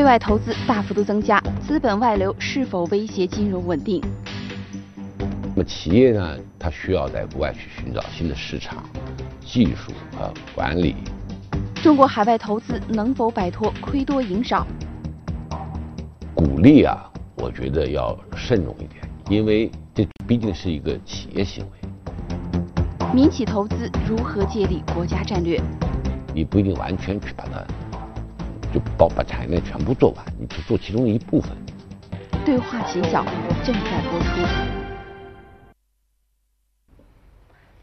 对外投资大幅度增加，资本外流是否威胁金融稳定？那么企业呢，它需要在国外去寻找新的市场、技术和管理。中国海外投资能否摆脱亏多赢少？鼓励啊，我觉得要慎重一点，因为这毕竟是一个企业行为。民企投资如何借力国家战略？你不一定完全去把它。就把把产业链全部做完，你只做其中一部分。对话秦晓正在播出。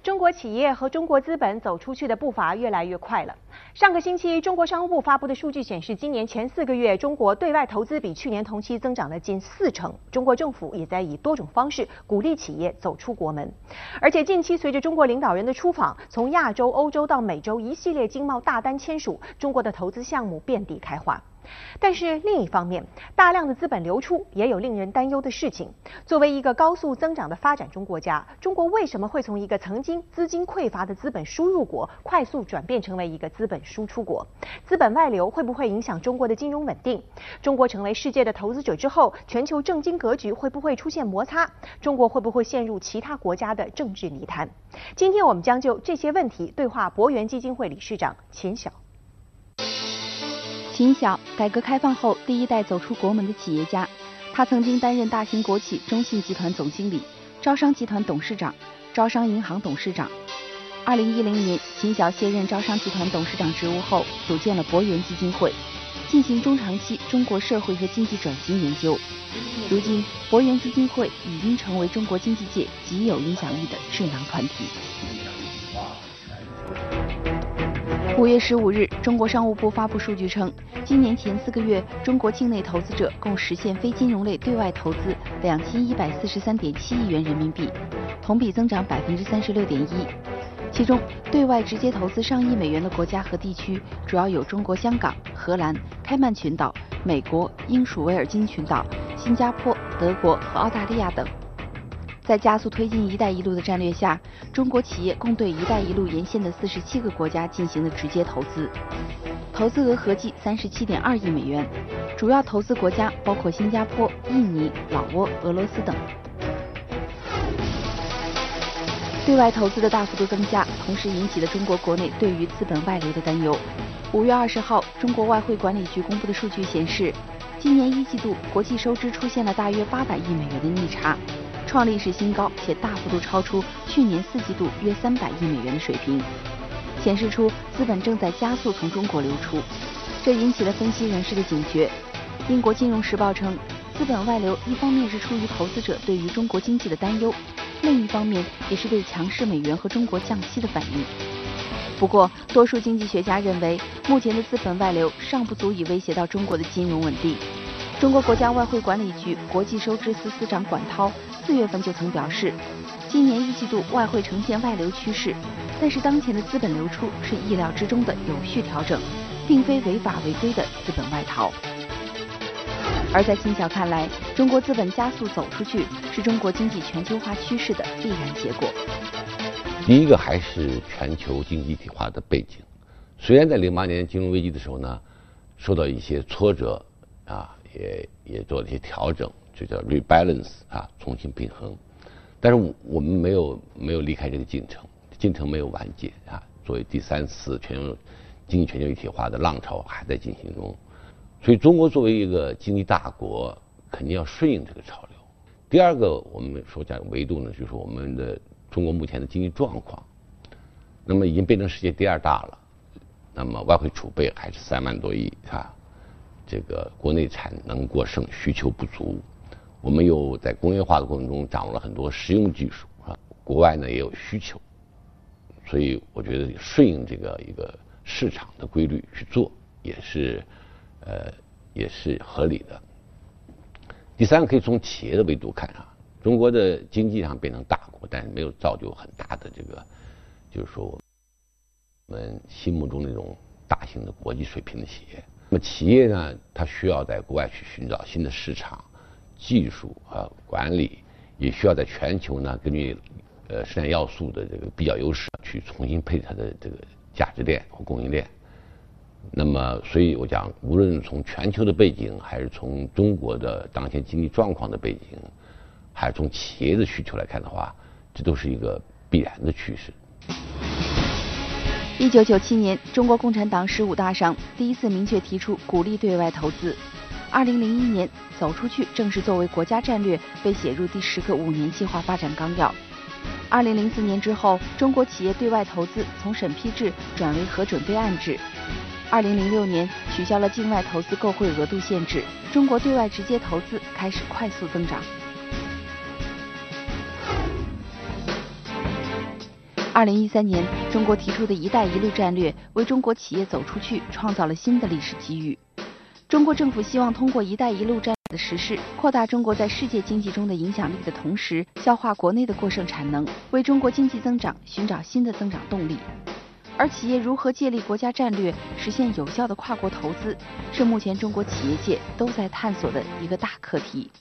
中国企业和中国资本走出去的步伐越来越快了。上个星期，中国商务部发布的数据显示，今年前四个月，中国对外投资比去年同期增长了近四成。中国政府也在以多种方式鼓励企业走出国门。而且近期随着中国领导人的出访，从亚洲、欧洲到美洲，一系列经贸大单签署，中国的投资项目遍地开花。但是另一方面，大量的资本流出也有令人担忧的事情。作为一个高速增长的发展中国家，中国为什么会从一个曾经资金匮乏的资本输入国，快速转变成为一个资本输出国？资本外流会不会影响中国的金融稳定？中国成为世界的投资者之后，全球政经格局会不会出现摩擦？中国会不会陷入其他国家的政治泥潭？今天我们将就这些问题对话博源基金会理事长钱晓。秦晓，改革开放后第一代走出国门的企业家，他曾经担任大型国企中信集团总经理、招商集团董事长、招商银行董事长。二零一零年，秦晓卸任招商集团董事长职务后，组建了博源基金会，进行中长期中国社会和经济转型研究。如今，博源基金会已经成为中国经济界极有影响力的智囊团体。五月十五日，中国商务部发布数据称，今年前四个月，中国境内投资者共实现非金融类对外投资两千一百四十三点七亿元人民币，同比增长百分之三十六点一。其中，对外直接投资上亿美元的国家和地区主要有中国香港、荷兰、开曼群岛、美国、英属维尔京群岛、新加坡、德国和澳大利亚等。在加速推进“一带一路”的战略下，中国企业共对“一带一路”沿线的四十七个国家进行了直接投资，投资额合计三十七点二亿美元，主要投资国家包括新加坡、印尼、老挝、俄罗斯等。对外投资的大幅度增加，同时引起了中国国内对于资本外流的担忧。五月二十号，中国外汇管理局公布的数据显示，今年一季度国际收支出现了大约八百亿美元的逆差。创历史新高，且大幅度超出去年四季度约三百亿美元的水平，显示出资本正在加速从中国流出，这引起了分析人士的警觉。英国金融时报称，资本外流一方面是出于投资者对于中国经济的担忧，另一方面也是对强势美元和中国降息的反应。不过，多数经济学家认为，目前的资本外流尚不足以威胁到中国的金融稳定。中国国家外汇管理局国际收支司司长管涛四月份就曾表示，今年一季度外汇呈现外流趋势，但是当前的资本流出是意料之中的有序调整，并非违法违规的资本外逃。而在金晓看来，中国资本加速走出去是中国经济全球化趋势的必然结果。第一个还是全球经济一体化的背景，虽然在零八年金融危机的时候呢，受到一些挫折啊。也也做了一些调整，就叫 rebalance 啊，重新平衡。但是我们没有没有离开这个进程，进程没有完结啊。作为第三次全球经济全球一体化的浪潮还在进行中，所以中国作为一个经济大国，肯定要顺应这个潮流。第二个，我们说讲维度呢，就是我们的中国目前的经济状况，那么已经变成世界第二大了，那么外汇储备还是三万多亿啊。这个国内产能过剩，需求不足，我们又在工业化的过程中掌握了很多实用技术啊，国外呢也有需求，所以我觉得顺应这个一个市场的规律去做，也是呃也是合理的。第三个可以从企业的维度看啊，中国的经济上变成大国，但是没有造就很大的这个，就是说我们心目中那种大型的国际水平的企业。那么企业呢，它需要在国外去寻找新的市场、技术和管理，也需要在全球呢，根据呃生产要素的这个比较优势，去重新配它的这个价值链和供应链。那么，所以我讲，无论从全球的背景，还是从中国的当前经济状况的背景，还是从企业的需求来看的话，这都是一个必然的趋势。一九九七年，中国共产党十五大上第一次明确提出鼓励对外投资。二零零一年，走出去正式作为国家战略被写入第十个五年计划发展纲要。二零零四年之后，中国企业对外投资从审批制转为核准备案制。二零零六年取消了境外投资购汇额度限制，中国对外直接投资开始快速增长。二零一三年，中国提出的一带一路战略为中国企业走出去创造了新的历史机遇。中国政府希望通过一带一路战略的实施，扩大中国在世界经济中的影响力的同时，消化国内的过剩产能，为中国经济增长寻找新的增长动力。而企业如何借力国家战略，实现有效的跨国投资，是目前中国企业界都在探索的一个大课题。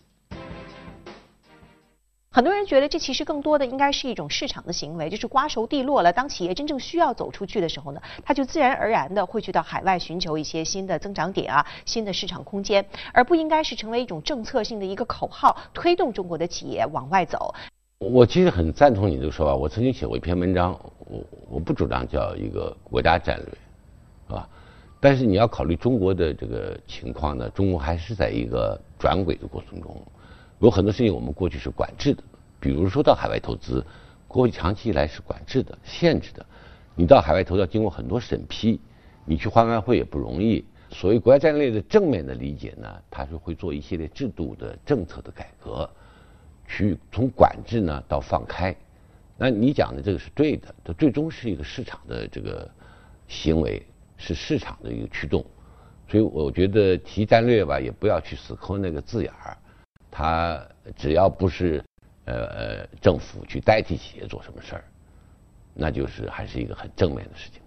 很多人觉得这其实更多的应该是一种市场的行为，就是瓜熟蒂落了。当企业真正需要走出去的时候呢，它就自然而然的会去到海外寻求一些新的增长点啊，新的市场空间，而不应该是成为一种政策性的一个口号，推动中国的企业往外走。我其实很赞同你这个说法。我曾经写过一篇文章，我我不主张叫一个国家战略，啊，但是你要考虑中国的这个情况呢，中国还是在一个转轨的过程中。有很多事情我们过去是管制的，比如说到海外投资，过去长期以来是管制的、限制的。你到海外投资要经过很多审批，你去换外汇也不容易。所谓国家战略的正面的理解呢，它是会做一系列制度的政策的改革，去从管制呢到放开。那你讲的这个是对的，它最终是一个市场的这个行为，是市场的一个驱动。所以我觉得提战略吧，也不要去死抠那个字眼儿。他只要不是呃呃政府去代替企业做什么事儿，那就是还是一个很正面的事情。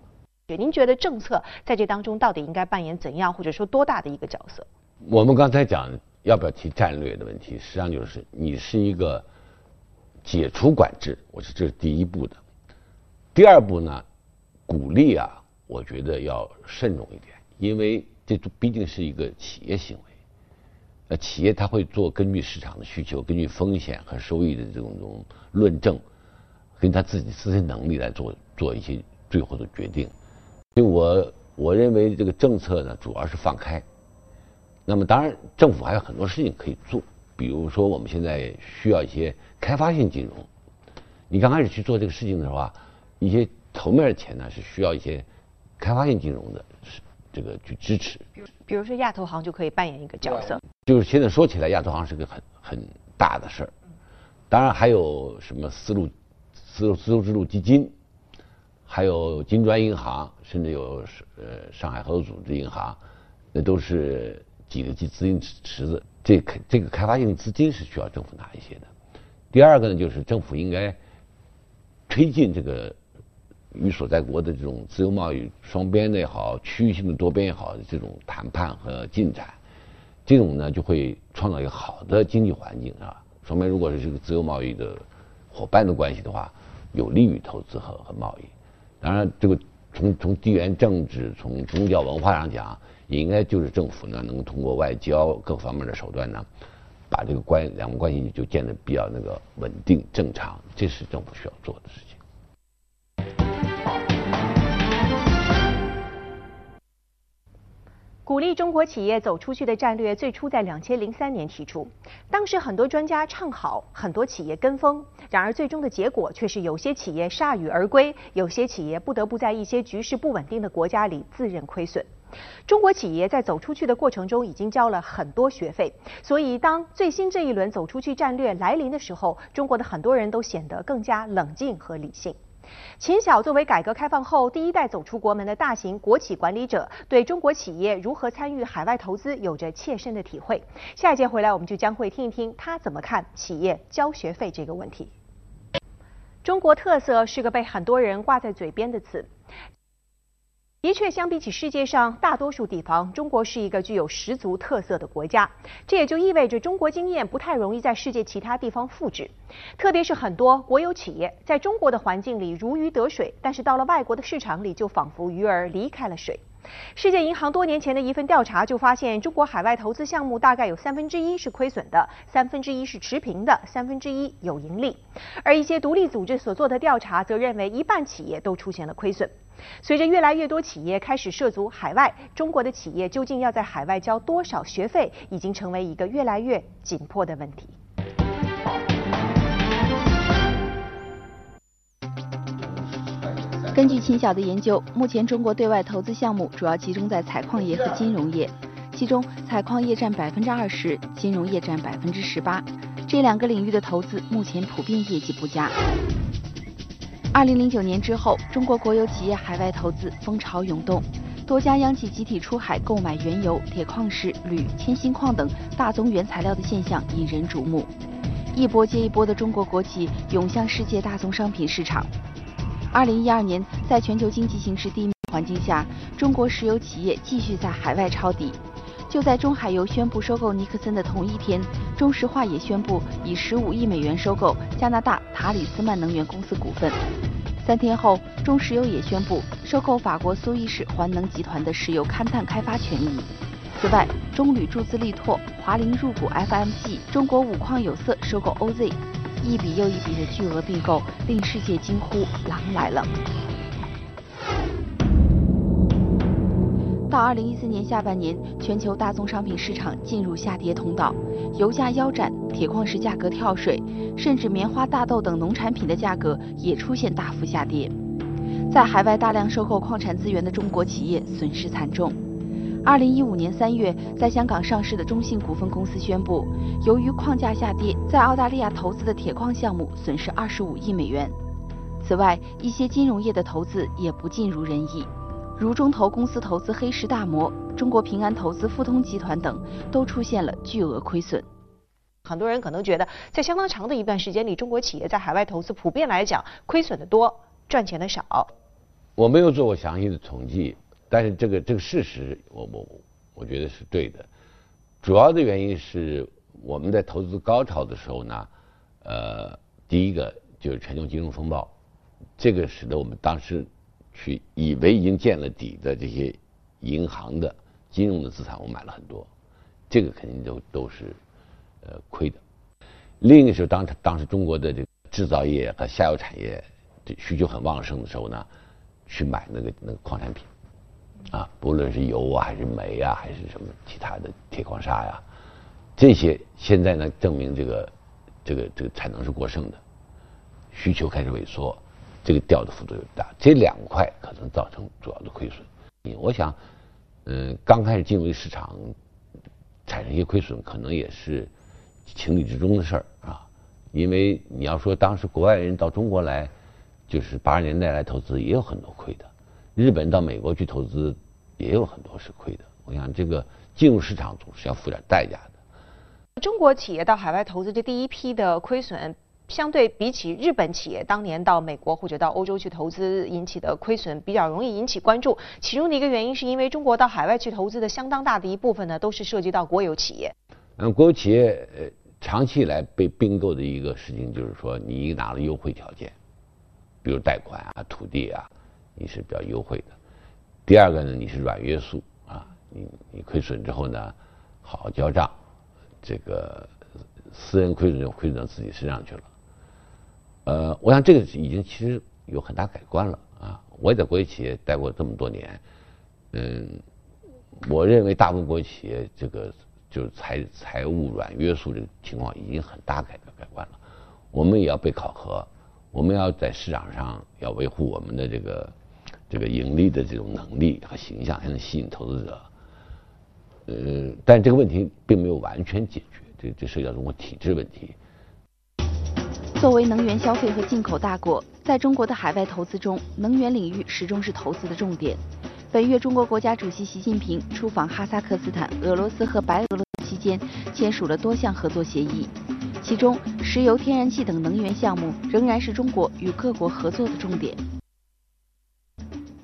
您觉得政策在这当中到底应该扮演怎样或者说多大的一个角色？我们刚才讲要不要提战略的问题，实际上就是你是一个解除管制，我是这是第一步的。第二步呢，鼓励啊，我觉得要慎重一点，因为这毕竟是一个企业行为。呃，企业它会做根据市场的需求、根据风险和收益的这种种论证，跟他自己自身能力来做做一些最后的决定。所以我我认为这个政策呢，主要是放开。那么当然，政府还有很多事情可以做，比如说我们现在需要一些开发性金融。你刚开始去做这个事情的时候啊，一些头面的钱呢是需要一些开发性金融的。这个去支持，比如说亚投行就可以扮演一个角色。就是现在说起来，亚投行是个很很大的事儿。当然还有什么丝路丝路丝路之路基金，还有金砖银行，甚至有呃上海合作组织银行，那都是几个资资金池子。这开这个开发性资金是需要政府拿一些的。第二个呢，就是政府应该推进这个。与所在国的这种自由贸易双边的也好，区域性的多边也好，这种谈判和进展，这种呢就会创造一个好的经济环境啊。双边如果是这个自由贸易的伙伴的关系的话，有利于投资和和贸易。当然，这个从从地缘政治、从宗教文化上讲，也应该就是政府呢能通过外交各方面的手段呢，把这个关两国关系就建得比较那个稳定正常，这是政府需要做的事情。鼓励中国企业走出去的战略最初在两千零三年提出，当时很多专家唱好，很多企业跟风。然而最终的结果却是有些企业铩羽而归，有些企业不得不在一些局势不稳定的国家里自认亏损。中国企业在走出去的过程中已经交了很多学费，所以当最新这一轮走出去战略来临的时候，中国的很多人都显得更加冷静和理性。秦晓作为改革开放后第一代走出国门的大型国企管理者，对中国企业如何参与海外投资有着切身的体会。下一节回来，我们就将会听一听他怎么看企业交学费这个问题。中国特色是个被很多人挂在嘴边的词。的确，相比起世界上大多数地方，中国是一个具有十足特色的国家。这也就意味着中国经验不太容易在世界其他地方复制。特别是很多国有企业在中国的环境里如鱼得水，但是到了外国的市场里就仿佛鱼儿离开了水。世界银行多年前的一份调查就发现，中国海外投资项目大概有三分之一是亏损的，三分之一是持平的，三分之一有盈利。而一些独立组织所做的调查则认为，一半企业都出现了亏损。随着越来越多企业开始涉足海外，中国的企业究竟要在海外交多少学费，已经成为一个越来越紧迫的问题。根据秦晓的研究，目前中国对外投资项目主要集中在采矿业和金融业，其中采矿业占百分之二十，金融业占百分之十八。这两个领域的投资目前普遍业绩不佳。二零零九年之后，中国国有企业海外投资风潮涌动，多家央企集体出海购买原油、铁矿石、铝、铅锌矿等大宗原材料的现象引人瞩目。一波接一波的中国国企涌向世界大宗商品市场。二零一二年，在全球经济形势低迷环境下，中国石油企业继续在海外抄底。就在中海油宣布收购尼克森的同一天，中石化也宣布以十五亿美元收购加拿大塔里斯曼能源公司股份。三天后，中石油也宣布收购法国苏伊士环能集团的石油勘探开发权益。此外，中铝注资力拓，华菱入股 FMG，中国五矿有色收购 OZ。一笔又一笔的巨额并购，令世界惊呼“狼来了”。到二零一四年下半年，全球大宗商品市场进入下跌通道，油价腰斩，铁矿石价格跳水，甚至棉花、大豆等农产品的价格也出现大幅下跌。在海外大量收购矿产资源的中国企业损失惨重。二零一五年三月，在香港上市的中信股份公司宣布，由于矿价下跌，在澳大利亚投资的铁矿项目损失二十五亿美元。此外，一些金融业的投资也不尽如人意，如中投公司投资黑石大摩、中国平安投资富通集团等，都出现了巨额亏损。很多人可能觉得，在相当长的一段时间里，中国企业在海外投资普遍来讲亏损的多，赚钱的少。我没有做过详细的统计。但是这个这个事实，我我我觉得是对的。主要的原因是我们在投资高潮的时候呢，呃，第一个就是全球金融风暴，这个使得我们当时去以为已经见了底的这些银行的金融的资产，我买了很多，这个肯定都都是呃亏的。另一个时候，当当时中国的这个制造业和下游产业这需求很旺盛的时候呢，去买那个那个矿产品。啊，不论是油啊，还是煤啊，还是什么其他的铁矿砂呀，这些现在呢，证明这个这个这个产能是过剩的，需求开始萎缩，这个掉的幅度又大，这两块可能造成主要的亏损。我想，嗯，刚开始进入市场产生一些亏损，可能也是情理之中的事儿啊。因为你要说当时国外人到中国来，就是八十年代来投资，也有很多亏的。日本到美国去投资，也有很多是亏的。我想这个进入市场总是要付点代价的。中国企业到海外投资这第一批的亏损，相对比起日本企业当年到美国或者到欧洲去投资引起的亏损，比较容易引起关注。其中的一个原因是因为中国到海外去投资的相当大的一部分呢，都是涉及到国有企业。嗯，国有企业呃长期以来被并购的一个事情就是说，你拿了优惠条件，比如贷款啊、土地啊。你是比较优惠的。第二个呢，你是软约束啊，你你亏损之后呢，好好交账，这个私人亏损就亏损到自己身上去了。呃，我想这个已经其实有很大改观了啊。我也在国有企业待过这么多年，嗯，我认为大部分国有企业这个就是财财务软约束这个情况已经很大改革改观了。我们也要被考核，我们要在市场上要维护我们的这个。这个盈利的这种能力和形象才能吸引投资者，呃，但这个问题并没有完全解决，这这涉及到中国体制问题。作为能源消费和进口大国，在中国的海外投资中，能源领域始终是投资的重点。本月，中国国家主席习近平出访哈萨克斯坦、俄罗斯和白俄罗斯期间，签署了多项合作协议，其中石油、天然气等能源项目仍然是中国与各国合作的重点。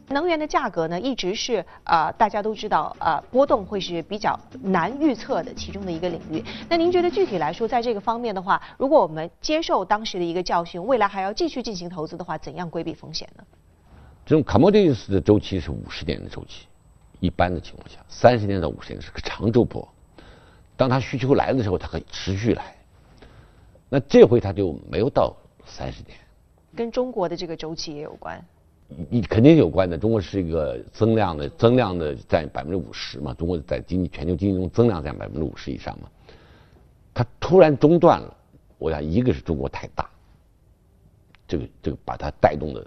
能源的价格呢，一直是啊，大家都知道啊，波动会是比较难预测的其中的一个领域。那您觉得具体来说，在这个方面的话，如果我们接受当时的一个教训，未来还要继续进行投资的话，怎样规避风险呢？这种 commodities 的周期是五十年的周期，一般的情况下，三十年到五十年是个长周波。当它需求来的时候，它可以持续来。那这回它就没有到三十年。跟中国的这个周期也有关。你肯定有关的。中国是一个增量的，增量的占百分之五十嘛。中国在经济全球经济中增量占百分之五十以上嘛。它突然中断了，我想一个是中国太大，这个这个把它带动的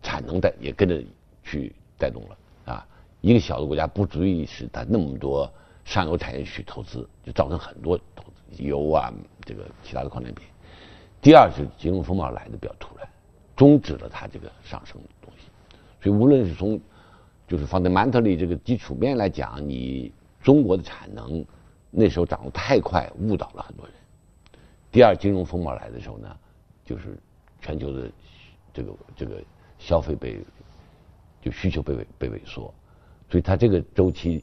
产能带也跟着去带动了啊。一个小的国家不足以使它那么多上游产业去投资，就造成很多投资油啊这个其他的矿产品。第二是金融风暴来的比较突然，终止了它这个上升。所以无论是从就是 fundamentally 这个基础面来讲，你中国的产能。那时候涨得太快，误导了很多人。第二，金融风暴来的时候呢，就是全球的这个这个消费被就需求被被萎缩，所以它这个周期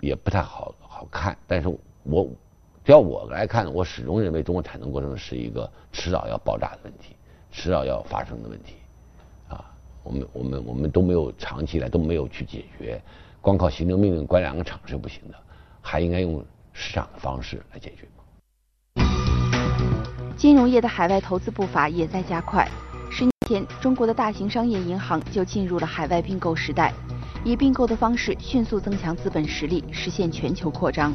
也不太好好看。但是我要我来看，我始终认为中国产能过剩是一个迟早要爆炸的问题，迟早要发生的问题。我们我们我们都没有长期来都没有去解决，光靠行政命令关两个厂是不行的，还应该用。市场的方式来解决金融业的海外投资步伐也在加快。十年前，中国的大型商业银行就进入了海外并购时代，以并购的方式迅速增强资本实力，实现全球扩张。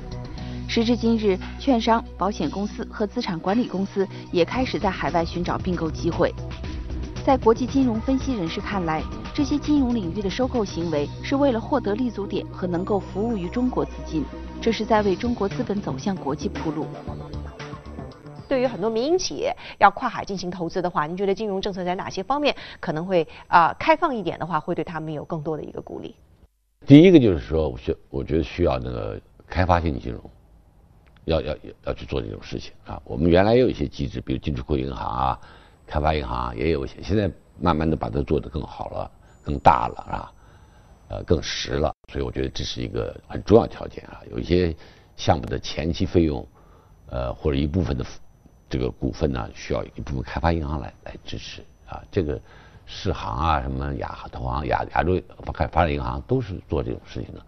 时至今日，券商、保险公司和资产管理公司也开始在海外寻找并购机会。在国际金融分析人士看来，这些金融领域的收购行为是为了获得立足点和能够服务于中国资金。这是在为中国资本走向国际铺路。对于很多民营企业要跨海进行投资的话，您觉得金融政策在哪些方面可能会啊开放一点的话，会对他们有更多的一个鼓励？第一个就是说，我觉我觉得需要那个开发性金融，要要要去做这种事情啊。我们原来也有一些机制，比如进出口银行啊、开发银行，也有一些，现在慢慢的把它做得更好了、更大了啊。呃，更实了，所以我觉得这是一个很重要条件啊。有一些项目的前期费用，呃，或者一部分的这个股份呢，需要一部分开发银行来来支持啊。这个世行啊，什么亚投行、亚亚洲开发展银行都是做这种事情的。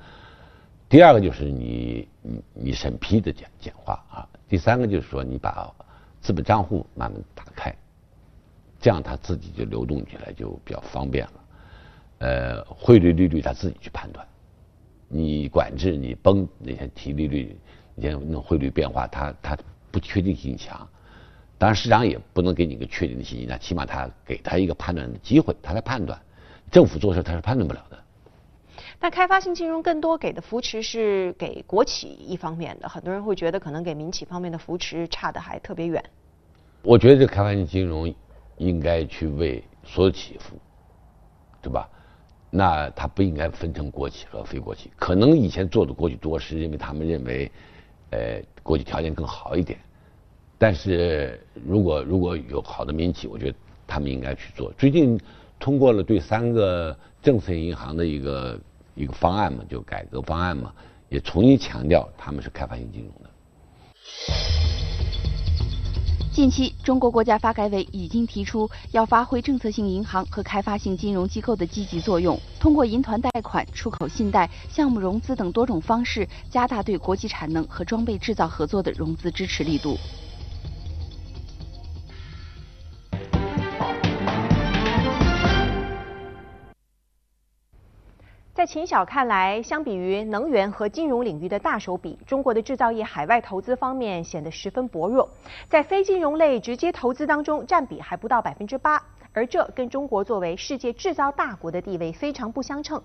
第二个就是你你你审批的简简化啊。第三个就是说你把资本账户慢慢打开，这样它自己就流动起来就比较方便了。呃，汇率利率他自己去判断，你管制你崩那些提利率，你像那种汇率变化，它它不确定性强，当然市场也不能给你一个确定的信息，那起码他给他一个判断的机会，他来判断，政府做事他是判断不了的。但开发性金融更多给的扶持是给国企一方面的，很多人会觉得可能给民企方面的扶持差的还特别远。我觉得这开发性金融应该去为所有企业服务，对吧？那它不应该分成国企和非国企，可能以前做的国企多，是因为他们认为，呃，国企条件更好一点。但是如果如果有好的民企，我觉得他们应该去做。最近通过了对三个政策银行的一个一个方案嘛，就改革方案嘛，也重新强调他们是开发性金融的。近期，中国国家发改委已经提出要发挥政策性银行和开发性金融机构的积极作用，通过银团贷款、出口信贷、项目融资等多种方式，加大对国际产能和装备制造合作的融资支持力度。在秦晓看来，相比于能源和金融领域的大手笔，中国的制造业海外投资方面显得十分薄弱，在非金融类直接投资当中占比还不到百分之八。而这跟中国作为世界制造大国的地位非常不相称。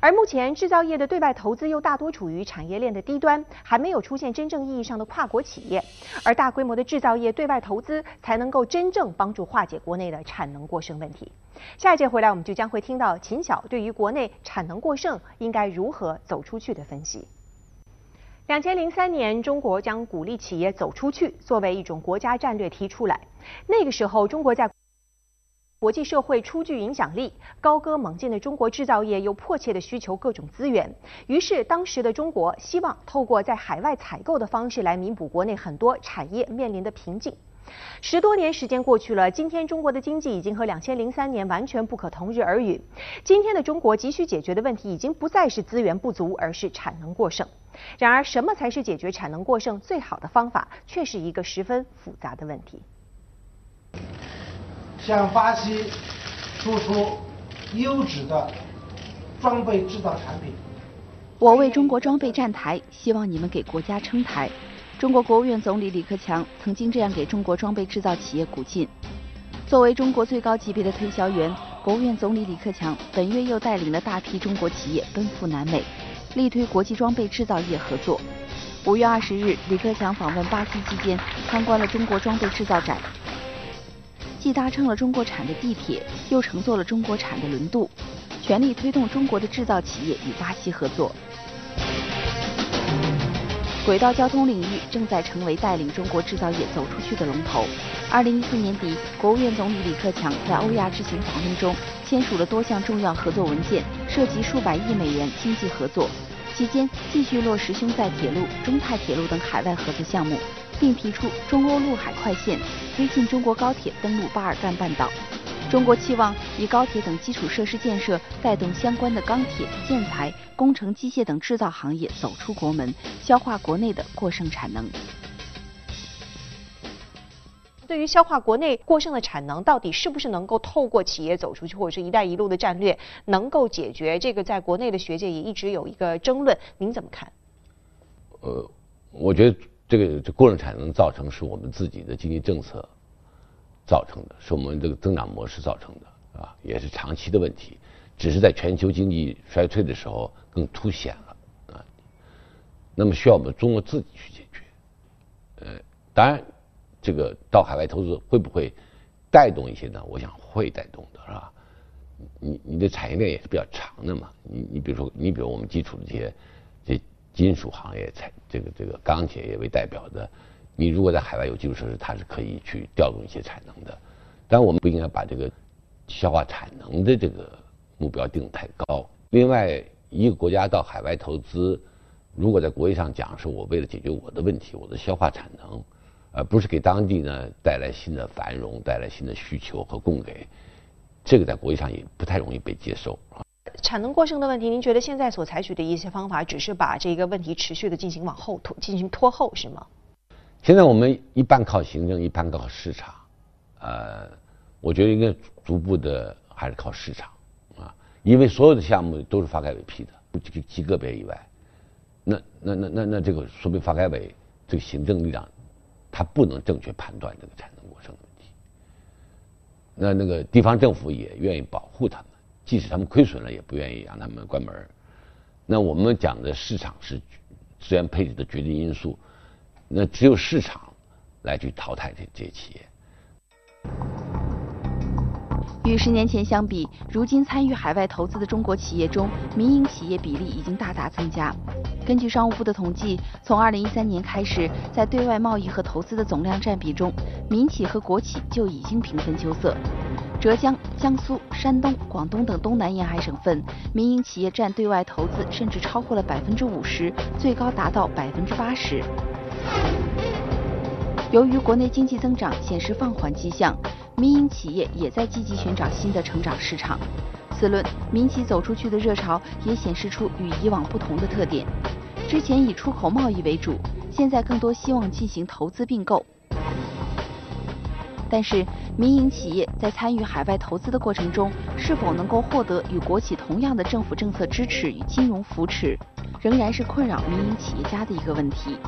而目前制造业的对外投资又大多处于产业链的低端，还没有出现真正意义上的跨国企业。而大规模的制造业对外投资才能够真正帮助化解国内的产能过剩问题。下一节回来，我们就将会听到秦晓对于国内产能过剩应该如何走出去的分析。两千零三年，中国将鼓励企业走出去作为一种国家战略提出来。那个时候，中国在国际社会初具影响力，高歌猛进的中国制造业又迫切的需求各种资源，于是当时的中国希望透过在海外采购的方式来弥补国内很多产业面临的瓶颈。十多年时间过去了，今天中国的经济已经和两千零三年完全不可同日而语。今天的中国急需解决的问题已经不再是资源不足，而是产能过剩。然而，什么才是解决产能过剩最好的方法，却是一个十分复杂的问题。向巴西输出优质的装备制造产品。我为中国装备站台，希望你们给国家撑台。中国国务院总理李克强曾经这样给中国装备制造企业鼓劲。作为中国最高级别的推销员，国务院总理李克强本月又带领了大批中国企业奔赴南美，力推国际装备制造业合作。五月二十日，李克强访问巴西期间，参观了中国装备制造展，既搭乘了中国产的地铁，又乘坐了中国产的轮渡，全力推动中国的制造企业与巴西合作。轨道交通领域正在成为带领中国制造业走出去的龙头。二零一四年底，国务院总理李克强在欧亚之行访问中签署了多项重要合作文件，涉及数百亿美元经济合作。期间，继续落实匈塞铁路、中泰铁路等海外合作项目，并提出中欧陆海快线，推进中国高铁登陆巴尔干半岛。中国期望以高铁等基础设施建设带动相关的钢铁、建材、工程机械等制造行业走出国门，消化国内的过剩产能。对于消化国内过剩的产能，到底是不是能够透过企业走出去，或者是一带一路的战略能够解决？这个在国内的学界也一直有一个争论，您怎么看？呃，我觉得这个这过剩产能造成是我们自己的经济政策。造成的是我们这个增长模式造成的，啊，也是长期的问题，只是在全球经济衰退的时候更凸显了，啊，那么需要我们中国自己去解决，呃，当然，这个到海外投资会不会带动一些呢？我想会带动的，是吧？你你的产业链也是比较长的嘛，你你比如说，你比如我们基础的这些这金属行业、材这个这个钢铁业为代表的。你如果在海外有基础设施，它是可以去调动一些产能的。但我们不应该把这个消化产能的这个目标定太高。另外，一个国家到海外投资，如果在国际上讲是我为了解决我的问题，我的消化产能，而不是给当地呢带来新的繁荣、带来新的需求和供给，这个在国际上也不太容易被接受。产能过剩的问题，您觉得现在所采取的一些方法，只是把这个问题持续的进行往后拖、进行拖后，是吗？现在我们一半靠行政，一半靠市场，呃，我觉得应该逐步的还是靠市场啊，因为所有的项目都是发改委批的，极极个别以外，那那那那那这个说明发改委这个行政力量，他不能正确判断这个产能过剩的问题。那那个地方政府也愿意保护他们，即使他们亏损了，也不愿意让他们关门。那我们讲的市场是资源配置的决定因素。那只有市场来去淘汰这这些企业。与十年前相比，如今参与海外投资的中国企业中，民营企业比例已经大大增加。根据商务部的统计，从2013年开始，在对外贸易和投资的总量占比中，民企和国企就已经平分秋色。浙江、江苏、山东、广东等东南沿海省份，民营企业占对外投资甚至超过了百分之五十，最高达到百分之八十。由于国内经济增长显示放缓迹象，民营企业也在积极寻找新的成长市场。此轮民企走出去的热潮也显示出与以往不同的特点。之前以出口贸易为主，现在更多希望进行投资并购。但是，民营企业在参与海外投资的过程中，是否能够获得与国企同样的政府政策支持与金融扶持，仍然是困扰民营企业家的一个问题。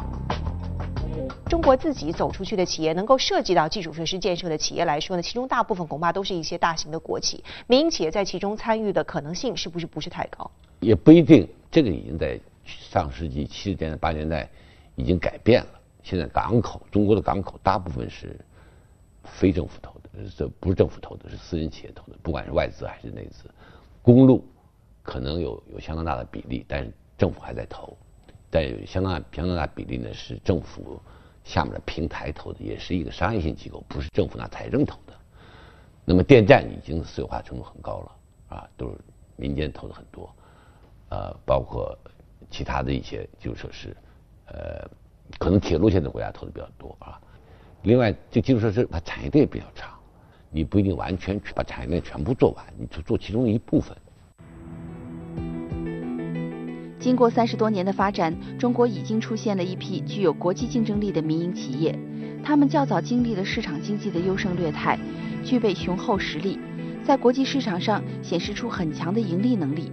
中国自己走出去的企业，能够涉及到基础设施建设的企业来说呢，其中大部分恐怕都是一些大型的国企，民营企业在其中参与的可能性是不是不是太高？也不一定，这个已经在上世纪七十年代八十年代已经改变了。现在港口，中国的港口大部分是非政府投的，这不是政府投的，是私人企业投的，不管是外资还是内资。公路可能有有相当大的比例，但是政府还在投。但有相当相当大比例呢是政府下面的平台投的，也是一个商业性机构，不是政府拿财政投的。那么电站已经私有化程度很高了，啊，都是民间投的很多，呃，包括其他的一些基础设施，呃，可能铁路现在国家投的比较多啊。另外，这基础设施它产业链比较长，你不一定完全去把产业链全部做完，你就做其中一部分。经过三十多年的发展，中国已经出现了一批具有国际竞争力的民营企业，他们较早经历了市场经济的优胜劣汰，具备雄厚实力，在国际市场上显示出很强的盈利能力。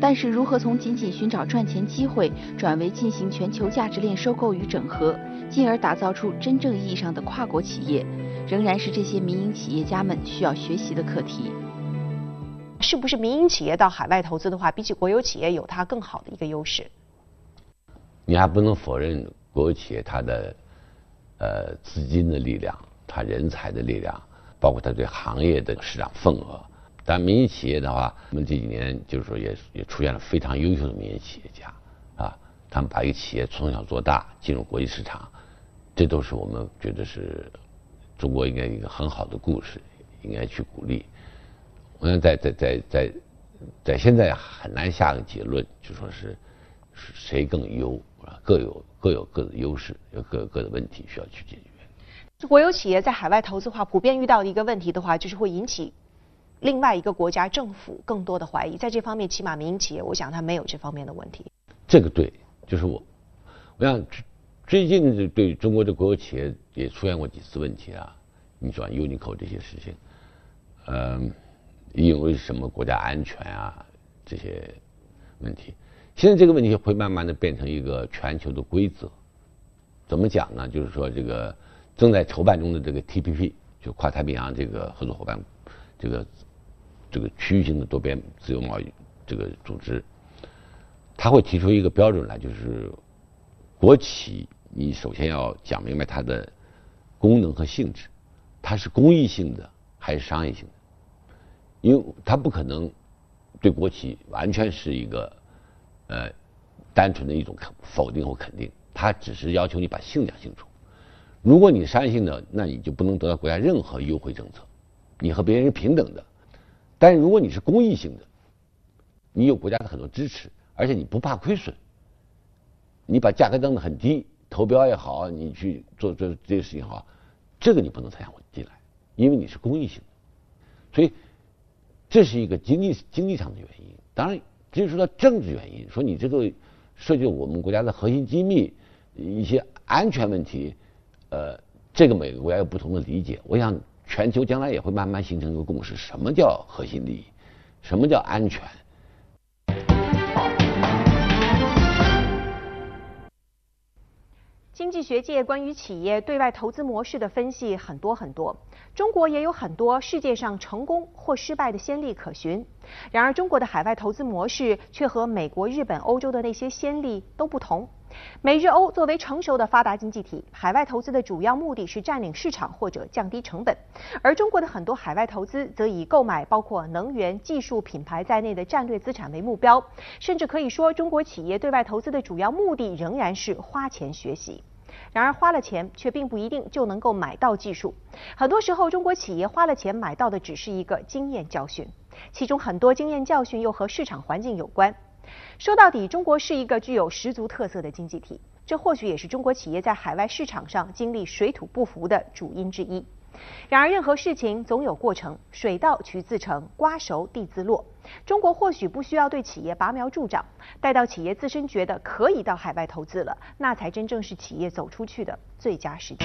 但是，如何从仅仅寻找赚钱机会，转为进行全球价值链收购与整合，进而打造出真正意义上的跨国企业，仍然是这些民营企业家们需要学习的课题。是不是民营企业到海外投资的话，比起国有企业有它更好的一个优势？你还不能否认国有企业它的呃资金的力量、它人才的力量，包括它对行业的市场份额。但民营企业的话，我们这几年就是说也也出现了非常优秀的民营企业家啊，他们把一个企业从小做大，进入国际市场，这都是我们觉得是中国应该一个很好的故事，应该去鼓励。我想在在在在在现在很难下个结论，就说是谁更优啊？各有各有各的优势，有各有各的问题需要去解决。国有企业在海外投资的话，普遍遇到的一个问题的话，就是会引起另外一个国家政府更多的怀疑。在这方面，起码民营企业，我想它没有这方面的问题。这个对，就是我，我想最近对中国的国有企业也出现过几次问题啊。你转 Uniqlo 这些事情，嗯。因为什么国家安全啊这些问题，现在这个问题会慢慢的变成一个全球的规则。怎么讲呢？就是说这个正在筹办中的这个 TPP，就跨太平洋这个合作伙伴，这个这个区域性的多边自由贸易这个组织，他会提出一个标准来，就是国企你首先要讲明白它的功能和性质，它是公益性的还是商业性的。因为它不可能对国企完全是一个呃单纯的一种肯否定或肯定，它只是要求你把性讲清楚。如果你商业性的，那你就不能得到国家任何优惠政策，你和别人是平等的。但是如果你是公益性的，你有国家的很多支持，而且你不怕亏损，你把价格降得很低，投标也好，你去做做这些事情好，这个你不能参加进来，因为你是公益性的，所以。这是一个经济经济上的原因，当然，至于说到政治原因，说你这个涉及我们国家的核心机密一些安全问题，呃，这个每个国家有不同的理解。我想，全球将来也会慢慢形成一个共识：什么叫核心利益？什么叫安全？经济学界关于企业对外投资模式的分析很多很多，中国也有很多世界上成功或失败的先例可循。然而，中国的海外投资模式却和美国、日本、欧洲的那些先例都不同。美日欧作为成熟的发达经济体，海外投资的主要目的是占领市场或者降低成本，而中国的很多海外投资则以购买包括能源、技术、品牌在内的战略资产为目标，甚至可以说，中国企业对外投资的主要目的仍然是花钱学习。然而，花了钱却并不一定就能够买到技术。很多时候，中国企业花了钱买到的只是一个经验教训，其中很多经验教训又和市场环境有关。说到底，中国是一个具有十足特色的经济体，这或许也是中国企业在海外市场上经历水土不服的主因之一。然而，任何事情总有过程，水到渠自成，瓜熟蒂自落。中国或许不需要对企业拔苗助长，待到企业自身觉得可以到海外投资了，那才真正是企业走出去的最佳时机。